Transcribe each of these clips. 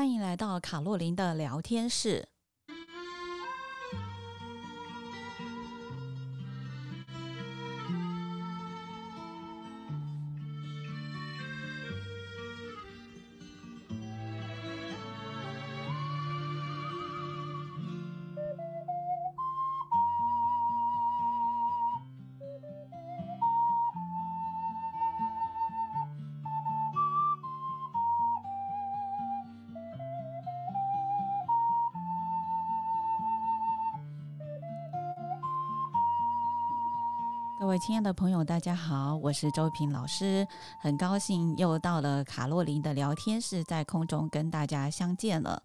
欢迎来到卡洛琳的聊天室。亲爱的朋友，大家好，我是周平老师，很高兴又到了卡洛琳的聊天室，在空中跟大家相见了。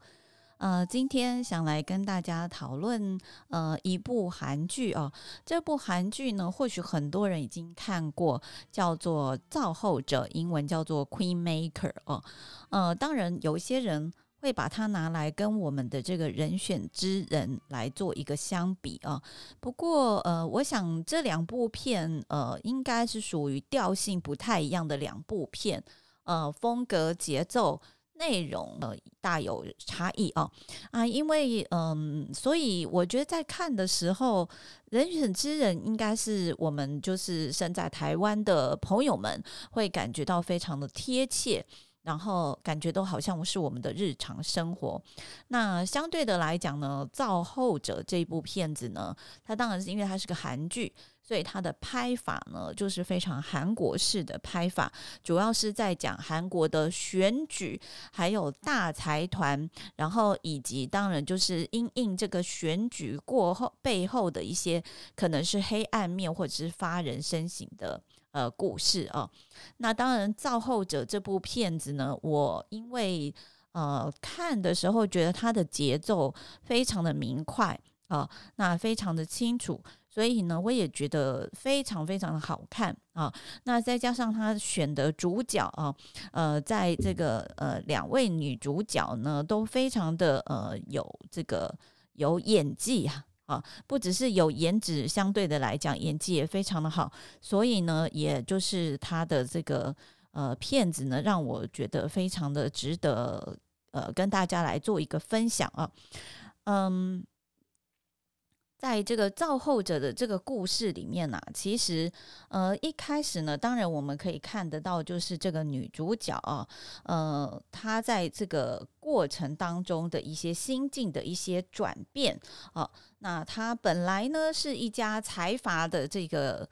呃，今天想来跟大家讨论呃一部韩剧哦，这部韩剧呢，或许很多人已经看过，叫做《造后者》，英文叫做《Queen Maker》哦。呃，当然有一些人。会把它拿来跟我们的这个人选之人来做一个相比啊。不过呃，我想这两部片呃，应该是属于调性不太一样的两部片，呃，风格、节奏、内容呃大有差异啊啊，因为嗯、所以我觉得在看的时候，人选之人应该是我们就是身在台湾的朋友们会感觉到非常的贴切。然后感觉都好像是我们的日常生活。那相对的来讲呢，《造后者》这部片子呢，它当然是因为它是个韩剧，所以它的拍法呢就是非常韩国式的拍法，主要是在讲韩国的选举，还有大财团，然后以及当然就是因应这个选举过后背后的一些可能是黑暗面或者是发人深省的。呃，故事啊，那当然，《造后者》这部片子呢，我因为呃看的时候觉得它的节奏非常的明快啊，那非常的清楚，所以呢，我也觉得非常非常的好看啊。那再加上他选的主角啊，呃，在这个呃两位女主角呢，都非常的呃有这个有演技啊。啊，不只是有颜值，相对的来讲，演技也非常的好，所以呢，也就是他的这个呃片子呢，让我觉得非常的值得呃跟大家来做一个分享啊，嗯。在这个造后者的这个故事里面呢、其实呃一开始呢，当然我们可以看得到，就是这个女主角啊，呃，她在这个过程当中的一些心境的一些转变啊，那她本来呢是一家财阀的这个。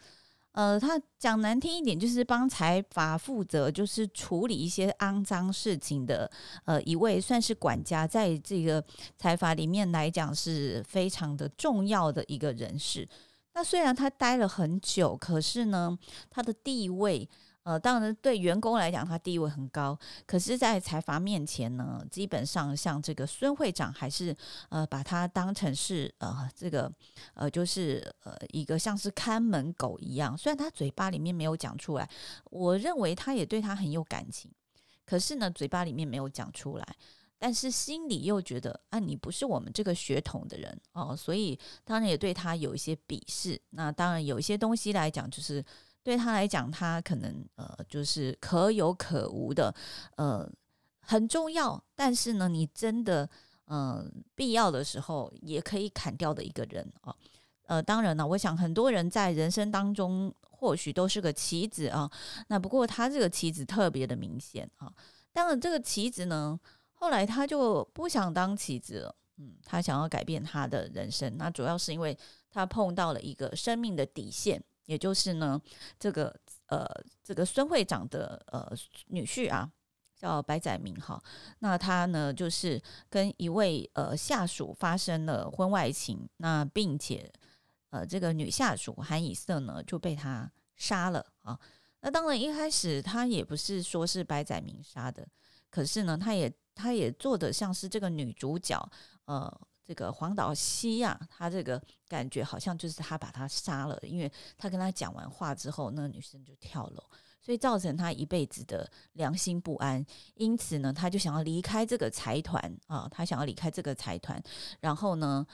呃，他讲难听一点，就是帮财阀负责，就是处理一些肮脏事情的，呃，一位算是管家，在这个财阀里面来讲是非常的重要的一个人士。那虽然他待了很久，可是呢，他的地位。呃，当然，对员工来讲，他地位很高。可是，在财阀面前呢，基本上像这个孙会长，还是呃，把他当成是呃，这个呃，就是呃，一个像是看门狗一样。虽然他嘴巴里面没有讲出来，我认为他也对他很有感情。可是呢，嘴巴里面没有讲出来，但是心里又觉得啊，你不是我们这个血统的人哦，所以当然也对他有一些鄙视。那当然有一些东西来讲，就是。对他来讲，他可能呃就是可有可无的，呃很重要，但是呢，你真的呃必要的时候也可以砍掉的一个人啊。呃，当然了，我想很多人在人生当中或许都是个棋子啊，那不过他这个棋子特别的明显啊。当然，这个棋子呢，后来他就不想当棋子了，嗯，他想要改变他的人生，那主要是因为他碰到了一个生命的底线。也就是呢，这个呃，这个孙会长的呃女婿啊，叫白载明哈。那他呢，就是跟一位呃下属发生了婚外情，那并且呃这个女下属韩以瑟呢就被他杀了啊。那当然一开始他也不是说是白载明杀的，可是呢，他也他也做得像是这个女主角呃。这个黄岛西亚，他这个感觉好像就是他把他杀了，因为他跟他讲完话之后，那个女生就跳楼，所以造成他一辈子的良心不安。因此呢，他就想要离开这个财团啊，他想要离开这个财团。然后呢，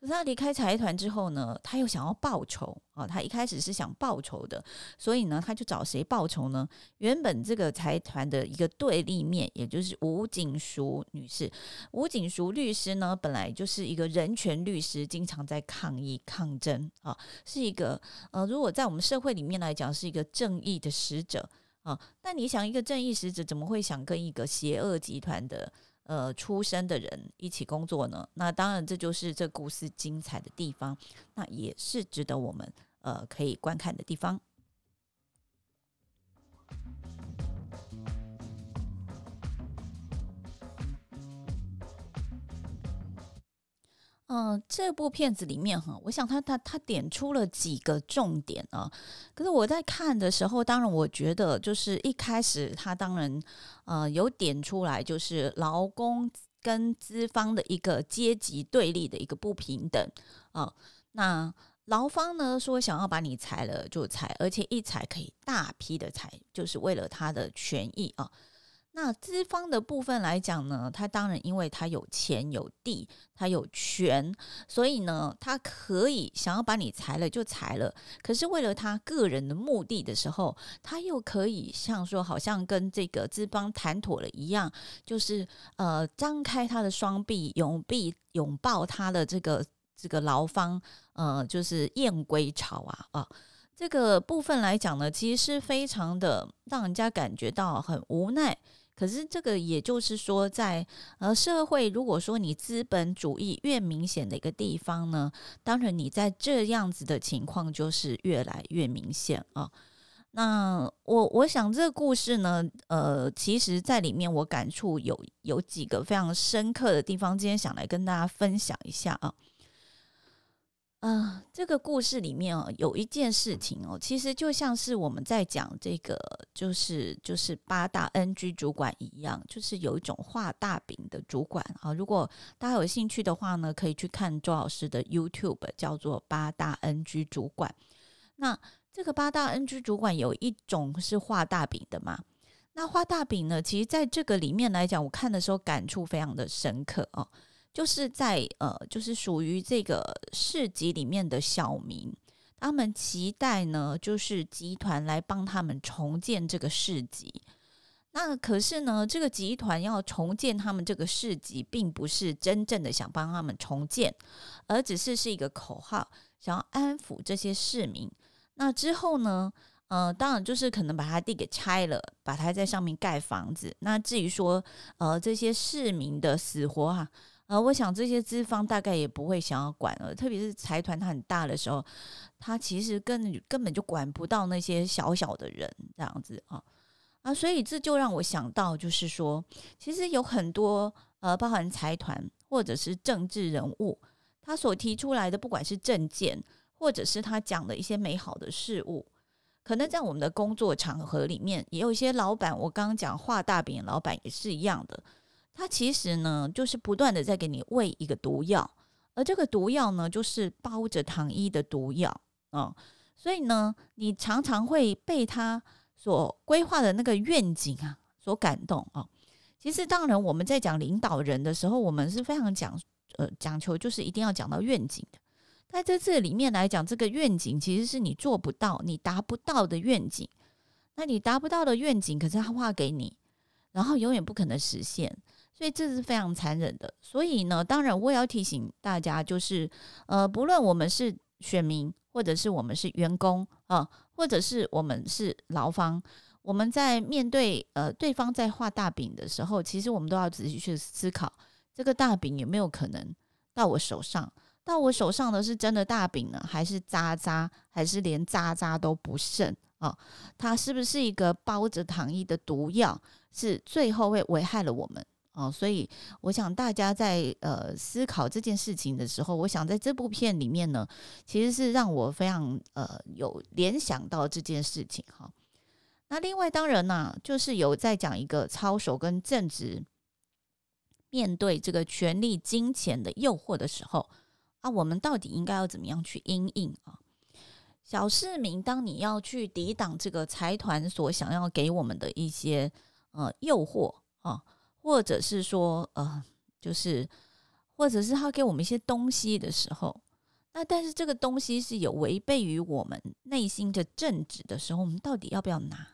可是他离开财团之后呢，他又想要报仇啊！他一开始是想报仇的，所以呢，他就找谁报仇呢？原本这个财团的一个对立面，也就是吴锦淑女士。吴锦淑律师呢，本来就是一个人权律师，经常在抗议抗争啊，是一个呃，如果在我们社会里面来讲，是一个正义的使者啊。那你想，一个正义使者怎么会想跟一个邪恶集团的？呃，出身的人一起工作呢，那当然这就是这故事精彩的地方，那也是值得我们呃可以观看的地方。呃，这部片子里面哈，我想他他他点出了几个重点啊。可是我在看的时候，当然我觉得就是一开始他当然呃有点出来，就是劳工跟资方的一个阶级对立的一个不平等啊。那劳方呢说想要把你裁了就裁，而且一裁可以大批的裁，就是为了他的权益啊。那资方的部分来讲呢，他当然因为他有钱有地，他有权，所以呢，他可以想要把你裁了就裁了。可是为了他个人的目的的时候，他又可以像说，好像跟这个资方谈妥了一样，就是呃，张开他的双臂，永臂拥抱他的这个这个劳方，呃，就是燕归巢啊啊。这个部分来讲呢，其实是非常的让人家感觉到很无奈。可是这个也就是说在，呃社会，如果说你资本主义越明显的一个地方呢，当然你在这样子的情况就是越来越明显啊。那我我想这个故事呢，呃，其实在里面我感触有有几个非常深刻的地方，今天想来跟大家分享一下啊。嗯、这个故事里面哦，有一件事情哦，其实就像是我们在讲这个，就是就是八大 NG 主管一样，就是有一种画大饼的主管啊。如果大家有兴趣的话呢，可以去看周老师的 YouTube，叫做八大 NG 主管。那这个八大 NG 主管有一种是画大饼的嘛？那画大饼呢，其实在这个里面来讲，我看的时候感触非常的深刻哦。就是在呃，就是属于这个市集里面的小民，他们期待呢，就是集团来帮他们重建这个市集。那可是呢，这个集团要重建他们这个市集，并不是真正的想帮他们重建，而只是是一个口号，想要安抚这些市民。那之后呢，呃，当然就是可能把他地给拆了，把他在上面盖房子。那至于说，呃，这些市民的死活啊。呃，我想这些资方大概也不会想要管了，特别是财团它很大的时候，他其实根根本就管不到那些小小的人这样子啊啊，所以这就让我想到，就是说，其实有很多呃，包含财团或者是政治人物，他所提出来的，不管是政见，或者是他讲的一些美好的事物，可能在我们的工作场合里面，也有一些老板，我刚刚讲画大饼，老板也是一样的。他其实呢，就是不断的在给你喂一个毒药，而这个毒药呢，就是包着糖衣的毒药啊、嗯。所以呢，你常常会被他所规划的那个愿景啊所感动啊、其实，当然我们在讲领导人的时候，我们是非常讲呃讲求，就是一定要讲到愿景的。在这次里面来讲，这个愿景其实是你做不到、你达不到的愿景。那你达不到的愿景，可是他画给你，然后永远不可能实现。所以这是非常残忍的。所以呢，当然我也要提醒大家，就是呃，不论我们是选民，或者是我们是员工啊，或者是我们是劳方，我们在面对呃对方在画大饼的时候，其实我们都要仔细去思考，这个大饼有没有可能到我手上？到我手上的是真的大饼呢，还是渣渣，还是连渣渣都不剩啊？它是不是一个包着糖衣的毒药，是最后会危害了我们？哦，所以我想大家在呃思考这件事情的时候，我想在这部片里面呢，其实是让我非常呃有联想到这件事情哈。那另外当然呢、就是有在讲一个操守跟正直，面对这个权力、金钱的诱惑的时候啊，我们到底应该要怎么样去因应啊？小市民，当你要去抵挡这个财团所想要给我们的一些呃诱惑啊。或者是说，呃，就是，或者是他给我们一些东西的时候，那但是这个东西是有违背于我们内心的正直的时候，我们到底要不要拿？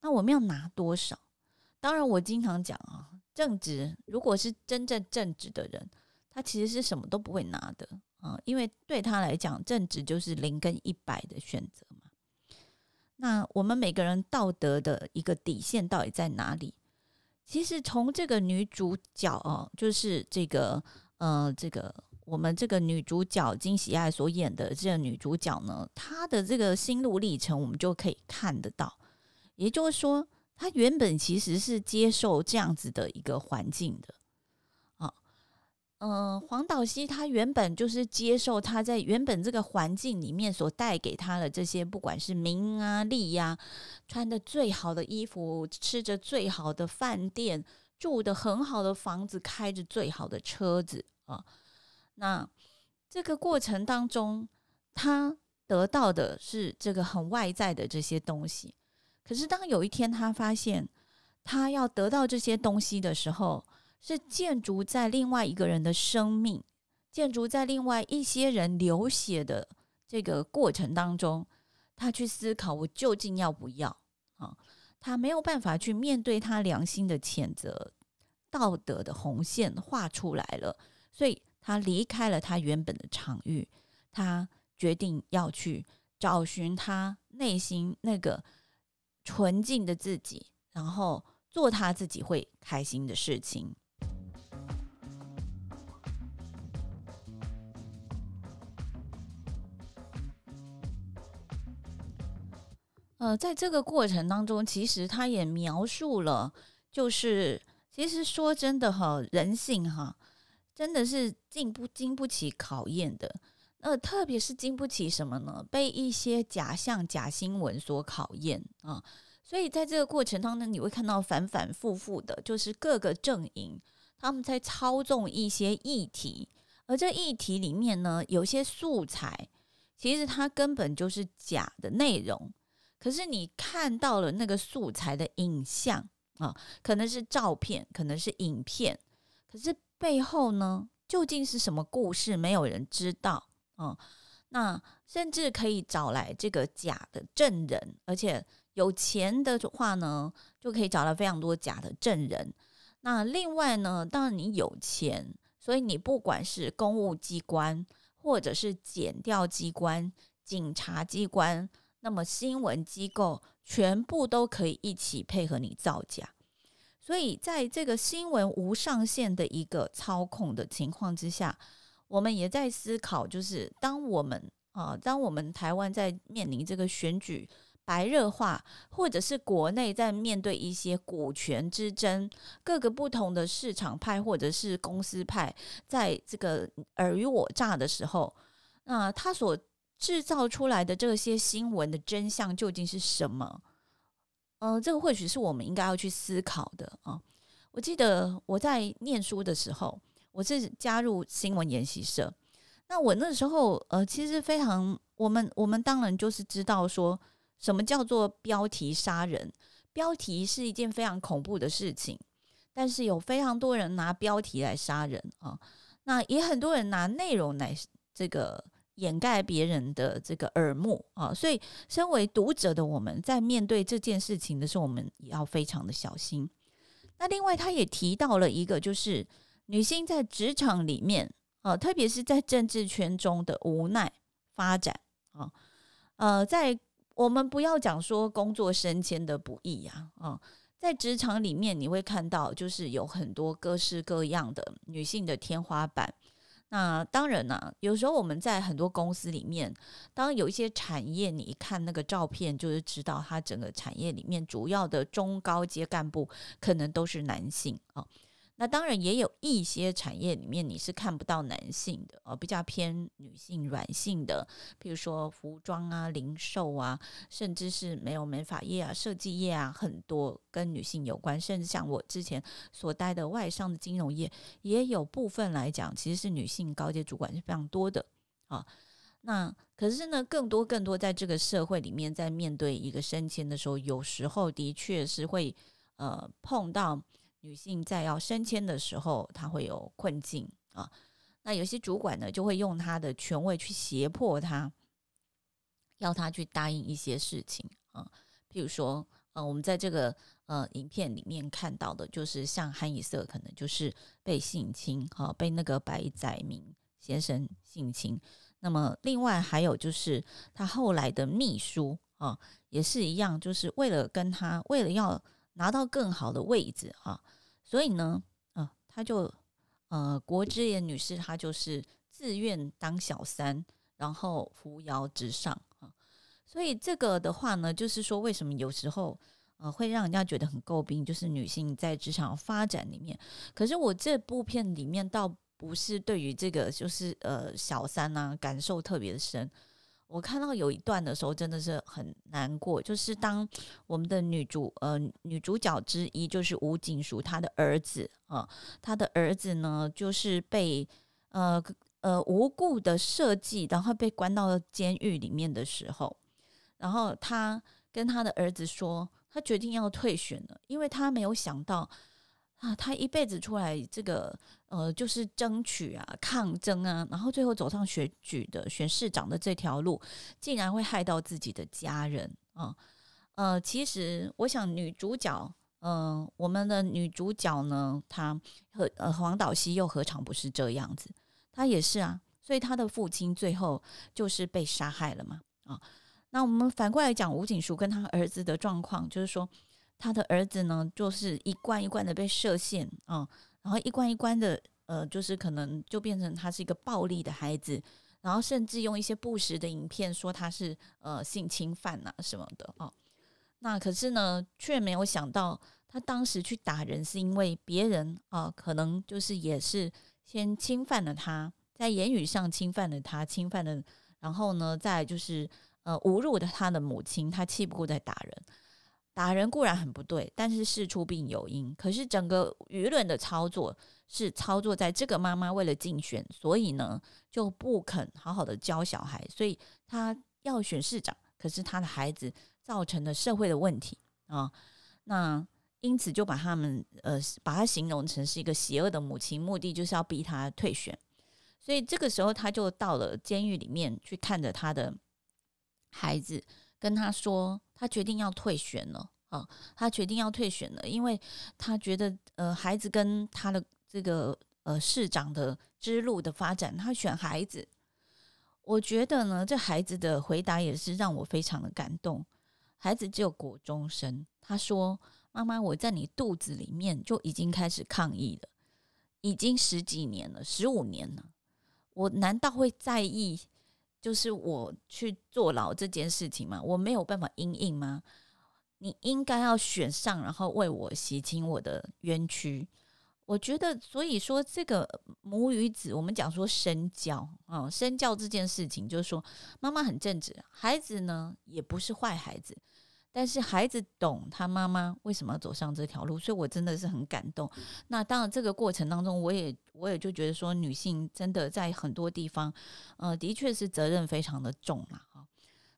那我们要拿多少？当然，我经常讲啊，正直如果是真正正直的人，他其实是什么都不会拿的啊，因为对他来讲，正直就是零跟一百的选择嘛。那我们每个人道德的一个底线到底在哪里？其实从这个女主角哦，就是这个呃，这个我们这个女主角金喜爱所演的这个女主角呢，她的这个心路历程，我们就可以看得到。也就是说，她原本其实是接受这样子的一个环境的。嗯、黄导希他原本就是接受他在原本这个环境里面所带给他的这些，不管是名啊利呀，穿的最好的衣服，吃着最好的饭店，住的很好的房子，开着最好的车子啊。那这个过程当中，他得到的是这个很外在的这些东西。可是当有一天他发现，他要得到这些东西的时候，是建筑在另外一个人的生命，建筑在另外一些人流血的这个过程当中，他去思考我究竟要不要啊？他没有办法去面对他良心的谴责，道德的红线画出来了，所以他离开了他原本的场域，他决定要去找寻他内心那个纯净的自己，然后做他自己会开心的事情。呃，在这个过程当中，其实他也描述了，就是其实说真的哈，人性哈，真的是经不经不起考验的。呃，特别是经不起什么呢？被一些假象、假新闻所考验啊。所以在这个过程当中，你会看到反反复复的，就是各个阵营他们在操纵一些议题，而这议题里面呢，有些素材其实它根本就是假的内容。可是你看到了那个素材的影像啊，可能是照片，可能是影片，可是背后呢，究竟是什么故事？没有人知道啊。那甚至可以找来这个假的证人，而且有钱的话呢，就可以找到非常多假的证人。那另外呢，当然你有钱，所以你不管是公务机关，或者是检调机关、警察机关。那么新闻机构全部都可以一起配合你造假，所以在这个新闻无上限的一个操控的情况之下，我们也在思考，就是当我们啊，当我们台湾在面临这个选举白热化，或者是国内在面对一些股权之争，各个不同的市场派或者是公司派在这个尔虞我诈的时候，那他所制造出来的这些新闻的真相究竟是什么？呃，这个或许是我们应该要去思考的啊。我记得我在念书的时候，我是加入新闻研习社。那我那时候呃，其实非常，我们我们当然就是知道说什么叫做标题杀人，标题是一件非常恐怖的事情，但是有非常多人拿标题来杀人啊。那也很多人拿内容来这个。掩盖别人的这个耳目啊，所以身为读者的我们在面对这件事情的时候，我们也要非常的小心。那另外，他也提到了一个，就是女性在职场里面啊，特别是在政治圈中的无奈发展啊，呃，在我们不要讲说工作升迁的不易呀啊，在职场里面你会看到，就是有很多各式各样的女性的天花板。那当然呢、有时候我们在很多公司里面，当有一些产业，你一看那个照片，就是知道它整个产业里面主要的中高阶干部可能都是男性啊。那当然也有一些产业里面你是看不到男性的哦，比较偏女性软性的，比如说服装啊、零售啊，甚至是没有美发业啊、设计业啊，很多跟女性有关。甚至像我之前所待的外商的金融业，也有部分来讲，其实是女性高阶主管是非常多的啊。那可是呢，更多更多在这个社会里面，在面对一个升迁的时候，有时候的确是会呃碰到。女性在要升迁的时候，她会有困境啊。那有些主管呢，就会用他的权位去胁迫他，要他去答应一些事情啊。譬如说，呃，我们在这个呃影片里面看到的，就是像韩以瑟可能就是被性侵，哈、啊，被那个白载明先生性侵。那么，另外还有就是他后来的秘书啊，也是一样，就是为了跟他，为了要拿到更好的位置啊，所以呢，啊，他就。呃，国之言女士她就是自愿当小三，然后扶摇直上啊。所以这个的话呢，就是说为什么有时候呃会让人家觉得很诟病，就是女性在职场发展里面。可是我这部片里面倒不是对于这个就是呃小三呐、啊、感受特别的深。我看到有一段的时候，真的是很难过。就是当我们的女主呃女主角之一，就是吴景淑她的儿子啊，她的儿子呢，就是被呃呃无故的设计，然后被关到了监狱里面的时候，然后他跟他的儿子说，他决定要退选了，因为他没有想到。啊，他一辈子出来这个呃，就是争取啊、抗争啊，然后最后走上选举的选市长的这条路，竟然会害到自己的家人啊！呃，其实我想女主角，嗯、我们的女主角呢，她和呃黄岛希又何尝不是这样子？她也是啊，所以她的父亲最后就是被杀害了嘛啊！那我们反过来讲，吴景淑跟他儿子的状况，就是说。他的儿子呢，就是一关一关的被设限啊，然后一关一关的，呃，就是可能就变成他是一个暴力的孩子，然后甚至用一些不实的影片说他是呃性侵犯呐什么的啊。那可是呢，却没有想到他当时去打人是因为别人啊，可能就是也是先侵犯了他，在言语上侵犯了他，侵犯了，然后呢，再就是呃侮辱了他的母亲，他气不过再打人。打人固然很不对，但是事出必有因。可是整个舆论的操作是操作在这个妈妈为了竞选，所以呢就不肯好好的教小孩，所以他要选市长，可是他的孩子造成了社会的问题啊。那因此就把他们呃把他形容成是一个邪恶的母亲，目的就是要逼他退选。所以这个时候他就到了监狱里面去看着他的孩子，跟他说。他决定要退选了啊！他决定要退选了，因为他觉得呃，孩子跟他的这个呃市长的之路的发展，他选孩子。我觉得呢，这孩子的回答也是让我非常的感动。孩子只有国中生，他说：“妈妈，我在你肚子里面就已经开始抗议了，已经十几年了，十五年了。我难道会在意？”就是我去坐牢这件事情嘛，我没有办法因应吗？你应该要选上，然后为我洗清我的冤屈。我觉得，所以说这个母与子，我们讲说身教啊，身教这件事情，就是说妈妈很正直，孩子呢也不是坏孩子。但是孩子懂他妈妈为什么要走上这条路，所以我真的是很感动。那当然，这个过程当中，我也我也就觉得说，女性真的在很多地方，呃，的确是责任非常的重了哈。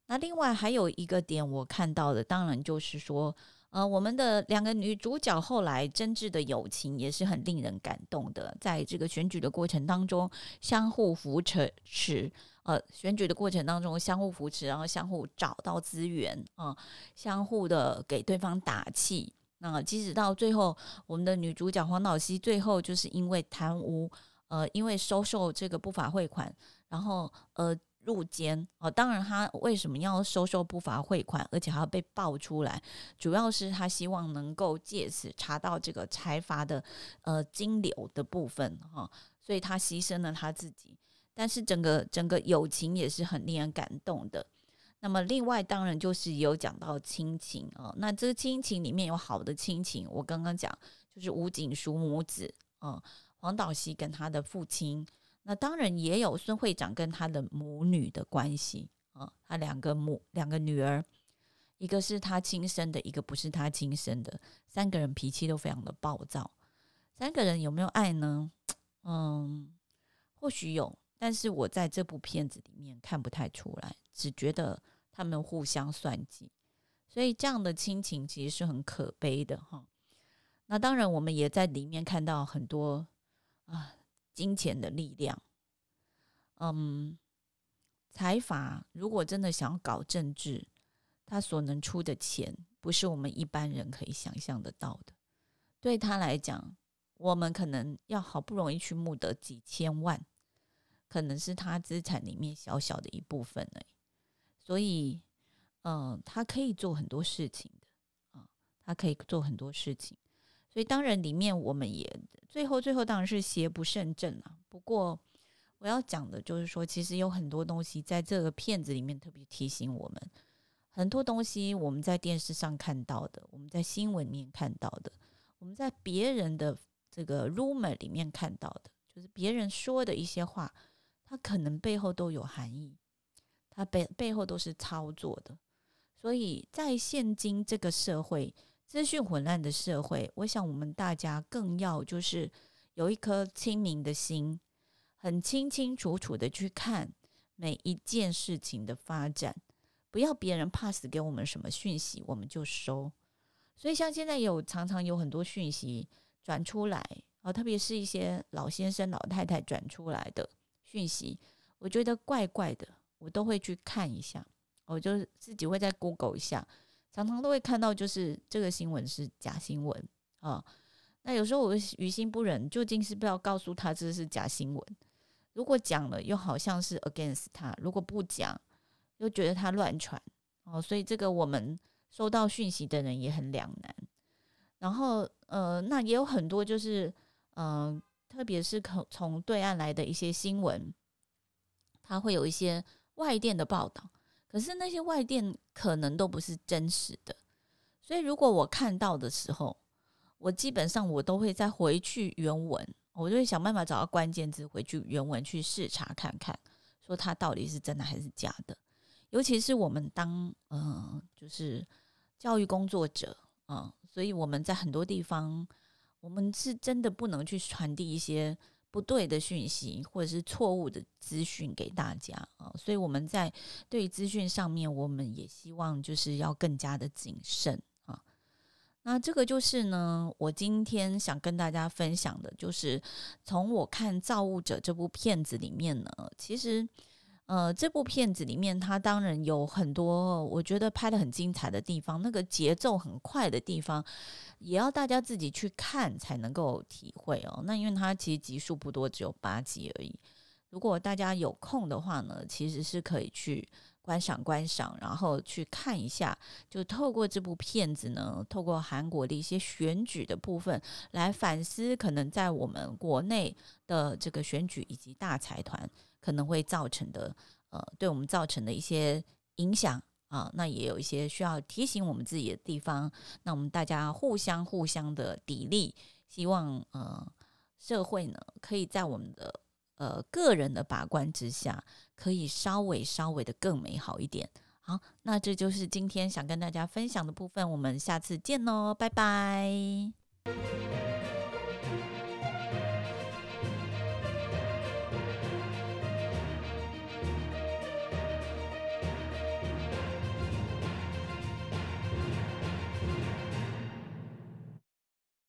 那另外还有一个点，我看到的，当然就是说，呃，我们的两个女主角后来真挚的友情也是很令人感动的，在这个选举的过程当中，相互扶持。呃，选举的过程当中相互扶持，然后相互找到资源啊、呃，相互的给对方打气。那即使到最后，我们的女主角黄岛希最后就是因为贪污，呃，因为收受这个不法汇款，然后呃入监。哦、当然他为什么要收受不法汇款，而且还要被爆出来，主要是他希望能够借此查到这个财阀的呃金流的部分哈、所以他牺牲了他自己。但是整个整个友情也是很令人感动的。那么另外当然就是有讲到亲情啊，那这亲情里面有好的亲情，我刚刚讲就是吴景淑母子啊，黄岛熙跟他的父亲，那当然也有孙会长跟他的母女的关系啊，他两个母两个女儿，一个是他亲生的，一个不是他亲生的，三个人脾气都非常的暴躁，三个人有没有爱呢？嗯，或许有。但是我在这部片子里面看不太出来，只觉得他们互相算计，所以这样的亲情其实是很可悲的哈。那当然，我们也在里面看到很多啊，金钱的力量。嗯，财阀如果真的想要搞政治，他所能出的钱，不是我们一般人可以想象得到的。对他来讲，我们可能要好不容易去募得几千万，可能是他资产里面小小的一部分而已。所以，嗯，他可以做很多事情的啊，他可以做很多事情。所以，当然里面我们也最后最后当然是邪不胜正啊。不过，我要讲的就是说，其实有很多东西在这个片子里面特别提醒我们，很多东西我们在电视上看到的，我们在新闻里面看到的，我们在别人的这个 rumor 里面看到的，就是别人说的一些话，它可能背后都有含义，它背背后都是操作的。所以在现今这个社会，资讯混乱的社会，我想我们大家更要就是有一颗清明的心，很清清楚楚的去看每一件事情的发展，不要别人 pass 给我们什么讯息，我们就收。所以像现在有常常有很多讯息转出来啊，特别是一些老先生老太太转出来的讯息，我觉得怪怪的，我都会去看一下，我就自己会在 Google 一下。常常都会看到，就是这个新闻是假新闻啊。那有时候我于心不忍，究竟是不要告诉他这是假新闻。如果讲了，又好像是 against 他；如果不讲，又觉得他乱传哦。所以这个我们收到讯息的人也很两难。然后呃，那也有很多就是嗯、特别是从从对岸来的一些新闻，他会有一些外电的报道。可是那些外电可能都不是真实的，所以如果我看到的时候，我基本上我都会再回去原文，我就会想办法找到关键字，回去原文去视察看看，说它到底是真的还是假的。尤其是我们当呃，就是教育工作者啊、所以我们在很多地方，我们是真的不能去传递一些。不对的讯息或者是错误的资讯给大家啊，所以我们在对于资讯上面，我们也希望就是要更加的谨慎啊。那这个就是呢，我今天想跟大家分享的，就是从我看《造物者》这部片子里面呢，其实。呃，这部片子里面，它当然有很多我觉得拍得很精彩的地方，那个节奏很快的地方，也要大家自己去看才能够体会哦。那因为它其实集数不多，只有八集而已。如果大家有空的话呢，其实是可以去观赏观赏，然后去看一下，就透过这部片子呢，透过韩国的一些选举的部分来反思，可能在我们国内的这个选举以及大财团。可能会造成的，呃，对我们造成的一些影响啊，那也有一些需要提醒我们自己的地方。那我们大家互相互相的砥砺，希望呃社会呢，可以在我们的呃个人的把关之下，可以稍微稍微的更美好一点。好，那这就是今天想跟大家分享的部分，我们下次见喽，拜拜。